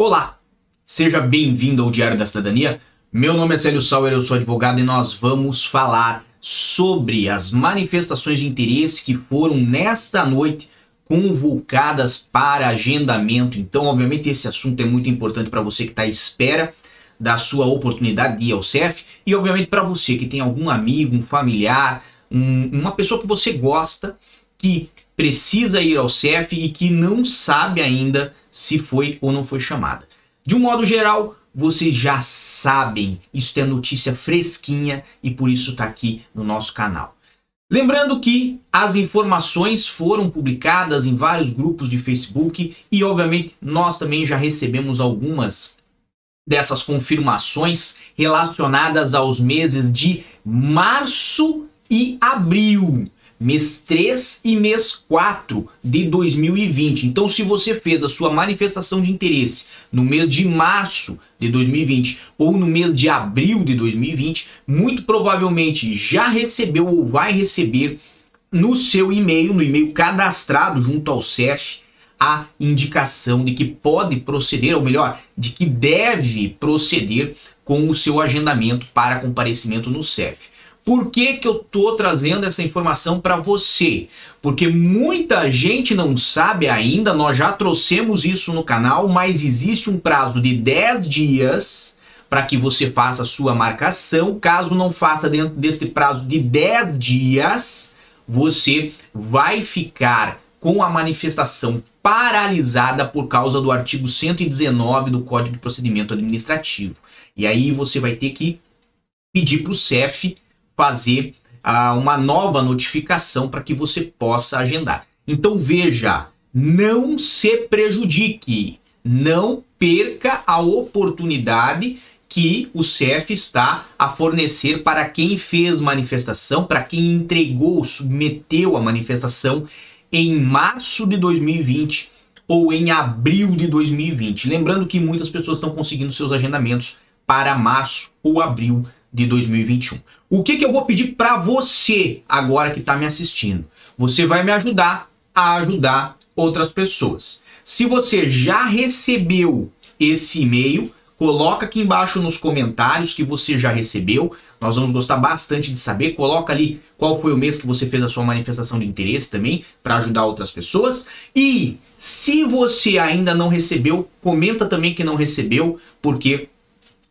Olá, seja bem-vindo ao Diário da Cidadania. Meu nome é Célio Sauer, eu sou advogado e nós vamos falar sobre as manifestações de interesse que foram nesta noite convocadas para agendamento. Então, obviamente, esse assunto é muito importante para você que está à espera da sua oportunidade de ir ao CEF e, obviamente, para você que tem algum amigo, um familiar, um, uma pessoa que você gosta que precisa ir ao CEF e que não sabe ainda se foi ou não foi chamada. De um modo geral, vocês já sabem, isso é notícia fresquinha e por isso está aqui no nosso canal. Lembrando que as informações foram publicadas em vários grupos de Facebook e, obviamente, nós também já recebemos algumas dessas confirmações relacionadas aos meses de março e abril mês 3 e mês 4 de 2020. Então, se você fez a sua manifestação de interesse no mês de março de 2020 ou no mês de abril de 2020, muito provavelmente já recebeu ou vai receber no seu e-mail, no e-mail cadastrado junto ao CEF, a indicação de que pode proceder, ou melhor, de que deve proceder com o seu agendamento para comparecimento no CEF. Por que, que eu tô trazendo essa informação para você? Porque muita gente não sabe ainda, nós já trouxemos isso no canal, mas existe um prazo de 10 dias para que você faça a sua marcação. Caso não faça dentro desse prazo de 10 dias, você vai ficar com a manifestação paralisada por causa do artigo 119 do Código de Procedimento Administrativo. E aí você vai ter que pedir para o CEF fazer ah, uma nova notificação para que você possa agendar. Então veja, não se prejudique, não perca a oportunidade que o CEF está a fornecer para quem fez manifestação, para quem entregou, submeteu a manifestação em março de 2020 ou em abril de 2020. Lembrando que muitas pessoas estão conseguindo seus agendamentos para março ou abril de 2021. O que, que eu vou pedir para você agora que está me assistindo? Você vai me ajudar a ajudar outras pessoas. Se você já recebeu esse e-mail, coloca aqui embaixo nos comentários que você já recebeu. Nós vamos gostar bastante de saber. Coloca ali qual foi o mês que você fez a sua manifestação de interesse também, para ajudar outras pessoas. E se você ainda não recebeu, comenta também que não recebeu, porque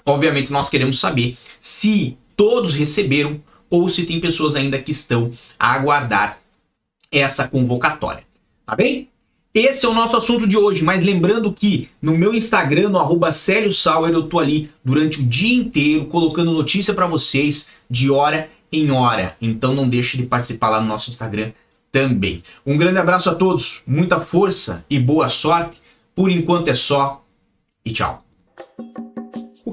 obviamente nós queremos saber se todos receberam ou se tem pessoas ainda que estão a aguardar essa convocatória. Tá bem? Esse é o nosso assunto de hoje, mas lembrando que no meu Instagram, no arroba Sauer, eu tô ali durante o dia inteiro colocando notícia para vocês de hora em hora. Então não deixe de participar lá no nosso Instagram também. Um grande abraço a todos, muita força e boa sorte. Por enquanto é só e tchau.